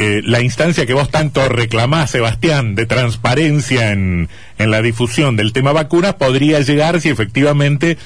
eh, la instancia que vos tanto reclamás, Sebastián, de transparencia en, la difusión del tema vacunas, podría llegar si efectivamente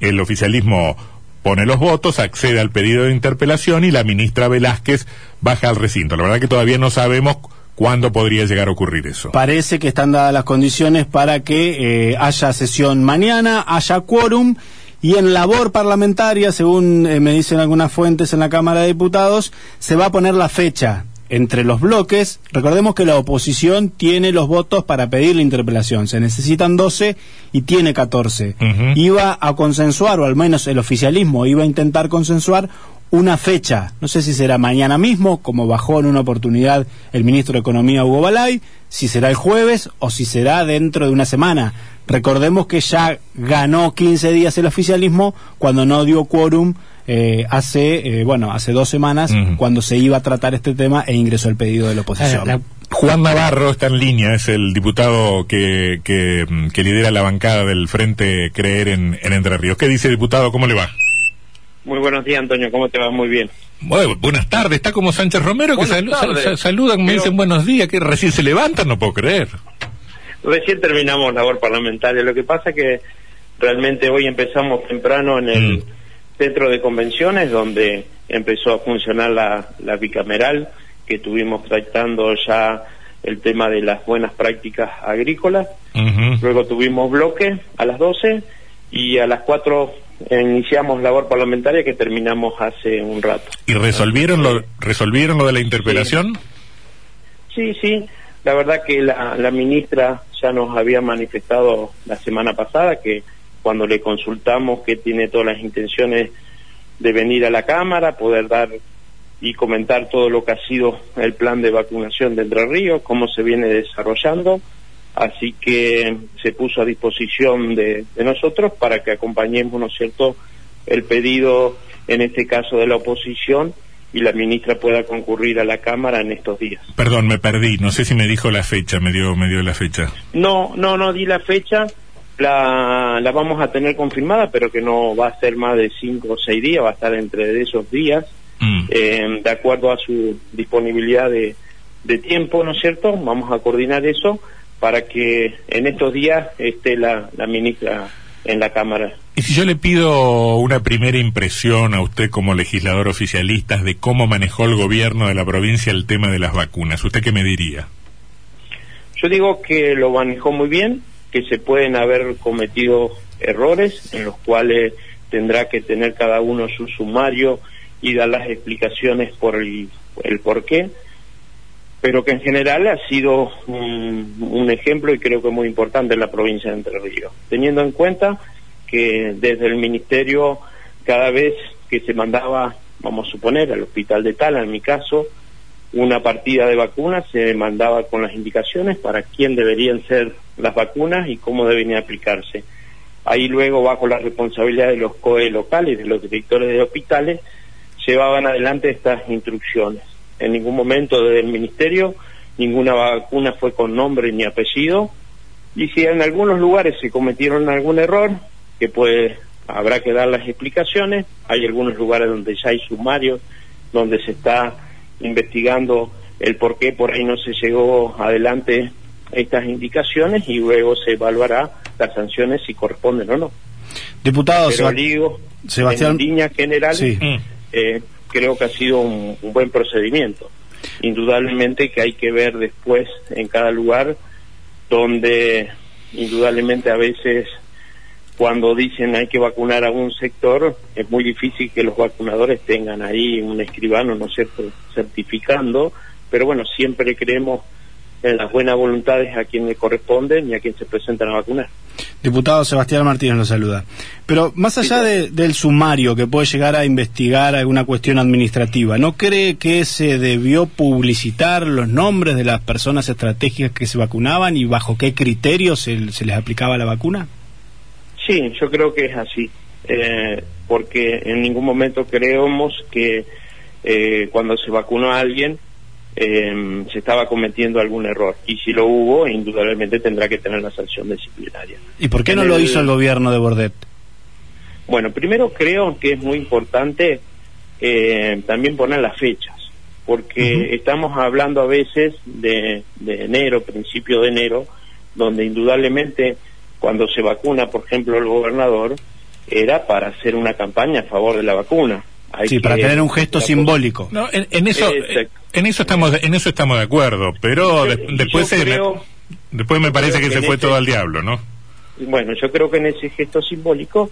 el oficialismo pone los votos, accede al pedido de interpelación y la ministra Velázquez baja al recinto. La verdad que todavía no sabemos cuándo podría llegar a ocurrir eso. Parece que están dadas las condiciones para que eh, haya sesión mañana, haya quórum y en labor parlamentaria, según eh, me dicen algunas fuentes en la Cámara de Diputados, se va a poner la fecha entre los bloques. Recordemos que la oposición tiene los votos para pedir la interpelación. Se necesitan 12 y tiene 14. Iba a consensuar, o al menos el oficialismo iba a intentar consensuar una fecha. No sé si será mañana mismo, como bajó en una oportunidad el ministro de Economía Hugo Balay, si será el jueves o si será dentro de una semana. Recordemos que ya ganó 15 días el oficialismo cuando no dio quórum eh, hace, eh, bueno, hace dos semanas, cuando se iba a tratar este tema e ingresó el pedido de la oposición. Juan Navarro está en línea, es el diputado que, que, que lidera la bancada del Frente Creer en, en Entre Ríos. ¿Qué dice, diputado? ¿Cómo le va? Muy buenos días, Antonio. ¿Cómo te va? Muy bien. Bueno, buenas tardes. Está como Sánchez Romero, que saludan, me dicen buenos días, que recién se levantan, no puedo creer. Recién terminamos labor parlamentaria. Lo que pasa es que realmente hoy empezamos temprano en el mm. centro de convenciones, donde empezó a funcionar la, la bicameral, que estuvimos tratando ya el tema de las buenas prácticas agrícolas. Luego tuvimos bloque a las 12 y a las 4 iniciamos labor parlamentaria que terminamos hace un rato. ¿Y resolvieron lo, resolvieron lo de la interpelación? Sí, sí. La verdad que la, la ministra ya nos había manifestado la semana pasada que cuando le consultamos que tiene todas las intenciones de venir a la Cámara, poder dar y comentar todo lo que ha sido el plan de vacunación de Entre Ríos, cómo se viene desarrollando así que se puso a disposición de, nosotros para que acompañemos, ¿no es cierto?, el pedido, en este caso de la oposición, y la ministra pueda concurrir a la Cámara en estos días. Perdón, me perdí, no sé si me dijo la fecha, me dio, me dio la fecha. No, no, no di la fecha, la, la vamos a tener confirmada, pero que no va a ser más de cinco o seis días, va a estar entre esos días, mm. eh, de acuerdo a su disponibilidad de, de tiempo, ¿no es cierto? Vamos a coordinar eso para que en estos días esté la, ministra en la Cámara. Y si yo le pido una primera impresión a usted como legislador oficialista de cómo manejó el gobierno de la provincia el tema de las vacunas, ¿usted qué me diría? Yo digo que lo manejó muy bien, que se pueden haber cometido errores en los cuales tendrá que tener cada uno su sumario y dar las explicaciones por el, el por qué pero que en general ha sido un, ejemplo y creo que muy importante en la provincia de Entre Ríos, teniendo en cuenta que desde el ministerio cada vez que se mandaba, vamos a suponer, al hospital de Tala, en mi caso, una partida de vacunas, se mandaba con las indicaciones para quién deberían ser las vacunas y cómo deben aplicarse. Ahí luego, bajo la responsabilidad de los COE locales, de los directores de hospitales, llevaban adelante estas instrucciones en ningún momento desde el ministerio ninguna vacuna fue con nombre ni apellido y si en algunos lugares se cometieron algún error que pues habrá que dar las explicaciones hay algunos lugares donde ya hay sumarios donde se está investigando el por qué por ahí no se llegó adelante estas indicaciones y luego se evaluará las sanciones si corresponden o no. Diputado Sebastián, en línea general, eh, creo que ha sido un, buen procedimiento. Indudablemente que hay que ver después en cada lugar donde indudablemente a veces cuando dicen hay que vacunar a un sector, es muy difícil que los vacunadores tengan ahí un escribano, ¿no sé, certificando, pero bueno, siempre creemos en las buenas voluntades a quien le corresponden y a quien se presentan a vacunar. Diputado Sebastián Martínez lo saluda. Pero más allá del sumario que puede llegar a investigar alguna cuestión administrativa, ¿no cree que se debió publicitar los nombres de las personas estratégicas que se vacunaban y bajo qué criterios se, les aplicaba la vacuna? Sí, yo creo que es así, eh, porque en ningún momento creemos que eh, cuando se vacunó a alguien eh, se estaba cometiendo algún error. Y si lo hubo, indudablemente tendrá que tener la sanción disciplinaria. ¿Y por qué no lo hizo el gobierno de Bordet? Bueno, primero creo que es muy importante eh, también poner las fechas, porque estamos hablando a veces de, de enero, principio de enero, donde indudablemente cuando se vacuna, por ejemplo, el gobernador, era para hacer una campaña a favor de la vacuna. Sí, para tener un gesto simbólico. No, en, eso, en eso estamos, en eso estamos de acuerdo, pero después, me, después me parece que, se fue todo al diablo, ¿no? Bueno, yo creo que en ese gesto simbólico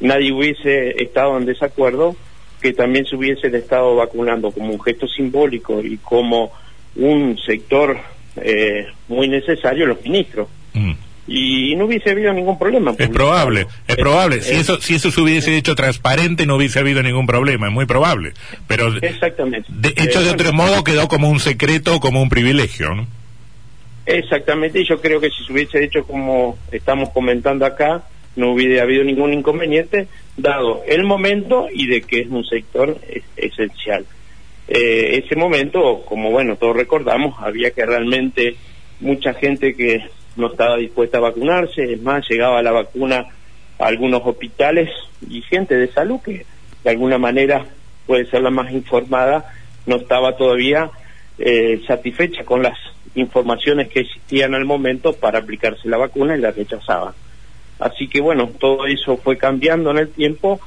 nadie hubiese estado en desacuerdo que también se hubiese estado vacunando como un gesto simbólico y como un sector eh, muy necesario los ministros. Mm y no hubiese habido ningún problema. Es probable, es probable. si eso si eso se hubiese hecho transparente no hubiese habido ningún problema, es muy probable. Pero exactamente. De, hecho de otro modo quedó como un secreto, como un privilegio, ¿no? Exactamente, y yo creo que si se hubiese hecho como estamos comentando acá, no hubiera habido ningún inconveniente, dado el momento y de que es un sector esencial. Eh, ese momento, como bueno, todos recordamos, había que realmente mucha gente que no estaba dispuesta a vacunarse, es más, llegaba la vacuna a algunos hospitales y gente de salud que de alguna manera puede ser la más informada, no estaba todavía eh, satisfecha con las informaciones que existían al momento para aplicarse la vacuna y la rechazaban. Así que bueno, todo eso fue cambiando en el tiempo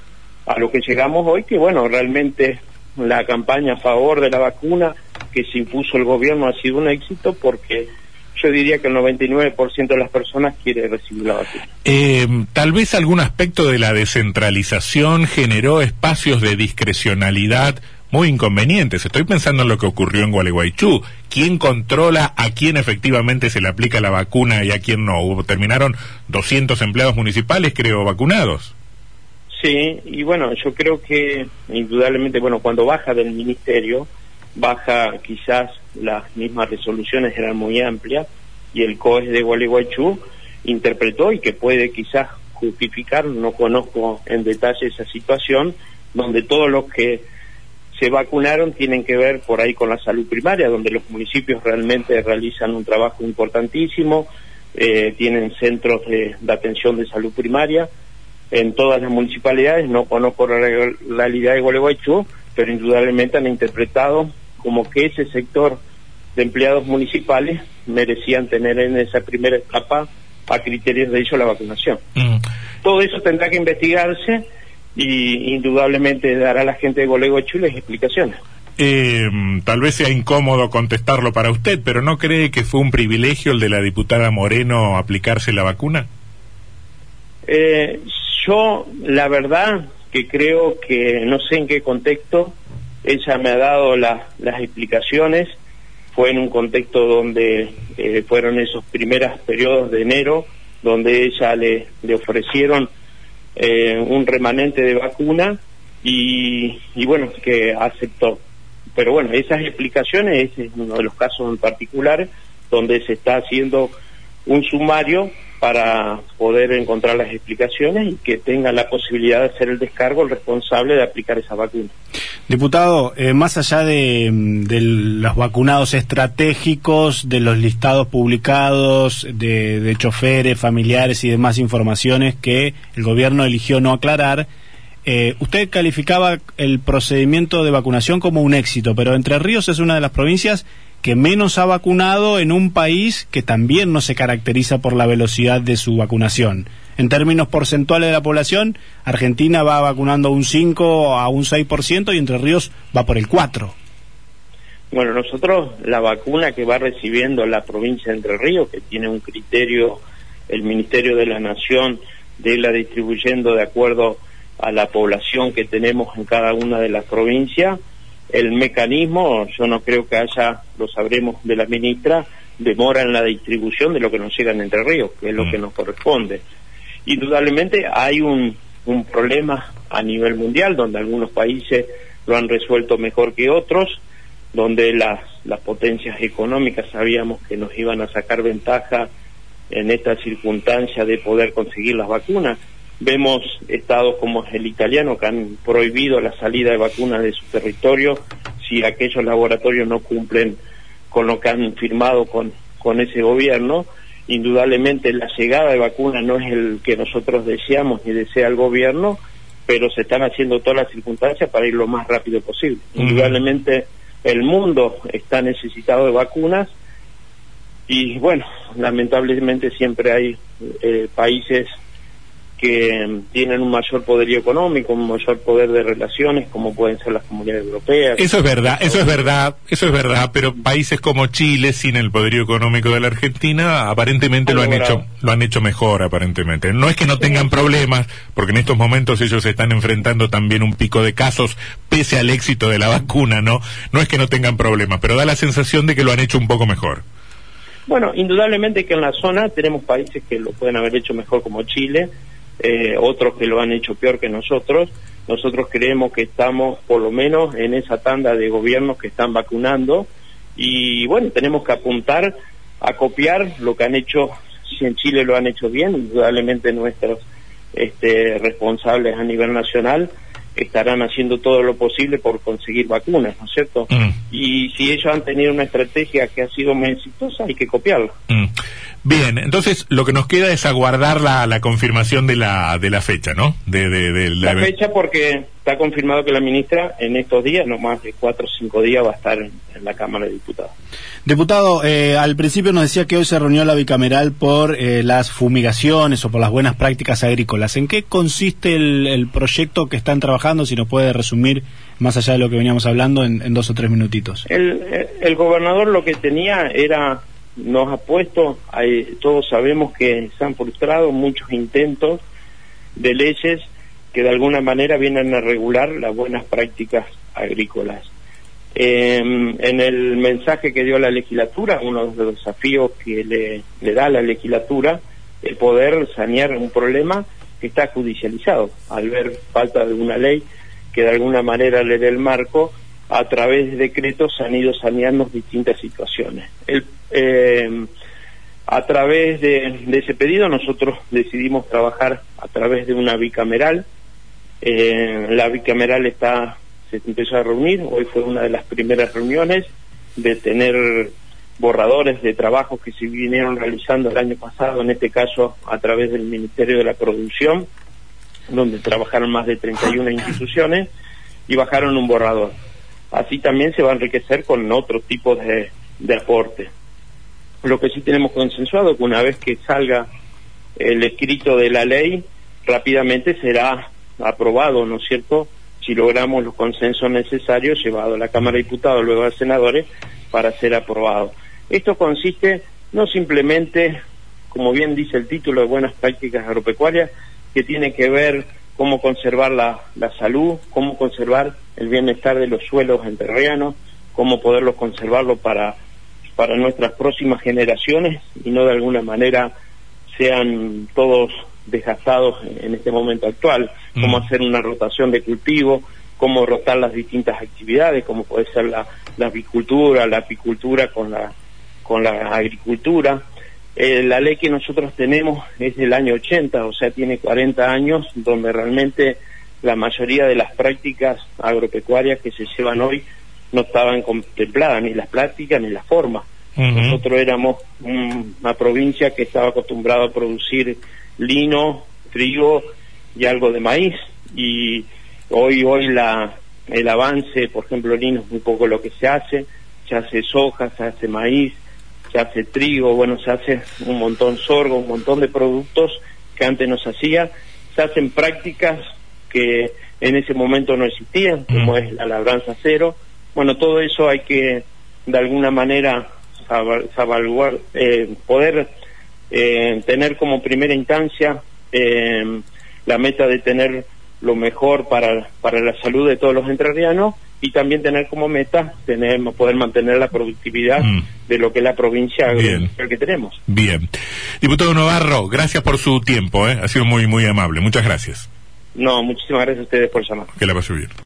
a lo que llegamos hoy, que bueno, realmente la campaña a favor de la vacuna que se impuso el gobierno ha sido un éxito porque yo diría que el 99% de las personas quiere recibir la vacuna. Eh, tal vez algún aspecto de la descentralización generó espacios de discrecionalidad muy inconvenientes. Estoy pensando en lo que ocurrió en Gualeguaychú. ¿Quién controla a quién efectivamente se le aplica la vacuna y a quién no? Hubo, terminaron 200 empleados municipales, creo, vacunados. Sí, y bueno, yo creo que indudablemente, bueno, cuando baja del ministerio, baja quizás las mismas resoluciones eran muy amplias y el COES de Gualeguaychú interpretó y que puede quizás justificar, no conozco en detalle esa situación, donde todos los que se vacunaron tienen que ver por ahí con la salud primaria, donde los municipios realmente realizan un trabajo importantísimo, eh, tienen centros de, atención de salud primaria en todas las municipalidades, no conozco la realidad de Gualeguaychú, pero indudablemente han interpretado como que ese sector de empleados municipales merecían tener en esa primera etapa a criterios de ello la vacunación. Mm. Todo eso tendrá que investigarse y indudablemente dará a la gente de Golego Chules explicaciones. Eh, tal vez sea incómodo contestarlo para usted, pero ¿no cree que fue un privilegio el de la diputada Moreno aplicarse la vacuna? Eh, yo, la verdad, que creo que no sé en qué contexto ella me ha dado las explicaciones, fue en un contexto donde eh, fueron esos primeros periodos de enero, donde ella le, le ofrecieron eh, un remanente de vacuna y, y bueno, que aceptó. Pero bueno, esas explicaciones, ese es uno de los casos en particular, donde se está haciendo un sumario para poder encontrar las explicaciones y que tenga la posibilidad de hacer el descargo el responsable de aplicar esa vacuna. Diputado, eh, más allá de, los vacunados estratégicos, de los listados publicados, de, de choferes, familiares y demás informaciones que el gobierno eligió no aclarar, eh, usted calificaba el procedimiento de vacunación como un éxito, pero Entre Ríos es una de las provincias que menos ha vacunado en un país que también no se caracteriza por la velocidad de su vacunación. En términos porcentuales de la población, Argentina va vacunando un 5 a un 6% y Entre Ríos va por el 4%. Bueno, nosotros la vacuna que va recibiendo la provincia de Entre Ríos, que tiene un criterio, el Ministerio de la Nación, de irla distribuyendo de acuerdo a la población que tenemos en cada una de las provincias. El mecanismo, yo no creo que haya, lo sabremos de la ministra, demora en la distribución de lo que nos llega en Entre Ríos, que es lo que mm. nos corresponde. Indudablemente hay un, un problema a nivel mundial, donde algunos países lo han resuelto mejor que otros, donde las, las potencias económicas sabíamos que nos iban a sacar ventaja en esta circunstancia de poder conseguir las vacunas Vemos estados como el italiano que han prohibido la salida de vacunas de su territorio si aquellos laboratorios no cumplen con lo que han firmado con, con ese gobierno. Indudablemente la llegada de vacunas no es el que nosotros deseamos ni desea el gobierno, pero se están haciendo todas las circunstancias para ir lo más rápido posible. Indudablemente el mundo está necesitado de vacunas y bueno, lamentablemente siempre hay eh, países que tienen un mayor poderío económico, un mayor poder de relaciones, como pueden ser las comunidades europeas. Eso es verdad, eso es verdad, eso es verdad, pero países como Chile, sin el poderío económico de la Argentina, aparentemente lo han hecho, lo han hecho mejor, aparentemente. No es que no tengan problemas, porque en estos momentos ellos están enfrentando también un pico de casos, pese al éxito de la vacuna, ¿no? No es que no tengan problemas, pero da la sensación de que lo han hecho un poco mejor. Bueno, indudablemente que en la zona tenemos países que lo pueden haber hecho mejor como Chile, eh, otros que lo han hecho peor que nosotros. Nosotros creemos que estamos por lo menos en esa tanda de gobiernos que están vacunando y bueno, tenemos que apuntar a copiar lo que han hecho, si en Chile lo han hecho bien, indudablemente nuestros este, responsables a nivel nacional estarán haciendo todo lo posible por conseguir vacunas, ¿no es cierto? Mm. Y si ellos han tenido una estrategia que ha sido muy exitosa, hay que copiarla. Mm. Bien, entonces lo que nos queda es aguardar la, la confirmación de la, de la fecha, ¿no? De, de, la... fecha porque está confirmado que la ministra en estos días, no más de cuatro o cinco días, va a estar en, la Cámara de Diputados. Diputado, eh, al principio nos decía que hoy se reunió la bicameral por eh, las fumigaciones o por las buenas prácticas agrícolas. ¿En qué consiste el, proyecto que están trabajando? Si nos puede resumir, más allá de lo que veníamos hablando, en, en dos o tres minutitos. El, el gobernador lo que tenía era nos ha puesto, todos sabemos que se han frustrado muchos intentos de leyes que de alguna manera vienen a regular las buenas prácticas agrícolas. Em, en el mensaje que dio la legislatura, uno de los desafíos que le, le da la legislatura, el poder sanear un problema que está judicializado, al ver falta de una ley que de alguna manera le dé el marco a través de decretos han ido saneando distintas situaciones. Eh, a través de, ese pedido nosotros decidimos trabajar a través de una bicameral. Eh, la bicameral está se empezó a reunir, hoy fue una de las primeras reuniones de tener borradores de trabajos que se vinieron realizando el año pasado, en este caso a través del Ministerio de la Producción, donde trabajaron más de 31 instituciones y bajaron un borrador así también se va a enriquecer con otro tipo de, aporte. Lo que sí tenemos consensuado que una vez que salga el escrito de la ley, rápidamente será aprobado, ¿no es cierto? Si logramos los consensos necesarios, llevado a la Cámara de Diputados, luego a senadores, para ser aprobado. Esto consiste no simplemente, como bien dice el título de Buenas Prácticas Agropecuarias, que tiene que ver cómo conservar la, salud, cómo conservar el bienestar de los suelos enterrianos, cómo poderlos conservarlo para, para nuestras próximas generaciones y no de alguna manera sean todos desgastados en este momento actual, cómo mm. hacer una rotación de cultivo, cómo rotar las distintas actividades, como puede ser la, la avicultura, la apicultura con la, con la agricultura, eh, la ley que nosotros tenemos es del año 80, o sea, tiene 40 años, donde realmente la mayoría de las prácticas agropecuarias que se llevan hoy no estaban contempladas, ni las prácticas ni las formas. Nosotros éramos una provincia que estaba acostumbrada a producir lino, trigo y algo de maíz, y hoy, hoy la, el avance, por ejemplo, lino es muy poco lo que se hace, se hace soja, se hace maíz, se hace trigo, bueno, se hace un montón sorgo, un montón de productos que antes no se hacía, se hacen prácticas que en ese momento no existían, como es la labranza cero. Bueno, todo eso hay que de alguna manera salvaguardar, eh, poder eh, tener como primera instancia eh, la meta de tener lo mejor para, para la salud de todos los entrerrianos y también tener como meta tener, poder mantener la productividad mm. de lo que es la provincia que tenemos. Bien. Diputado Navarro, gracias por su tiempo, ¿eh? ha sido muy, muy amable. Muchas gracias. No, muchísimas gracias a ustedes por llamar. Que la pase bien.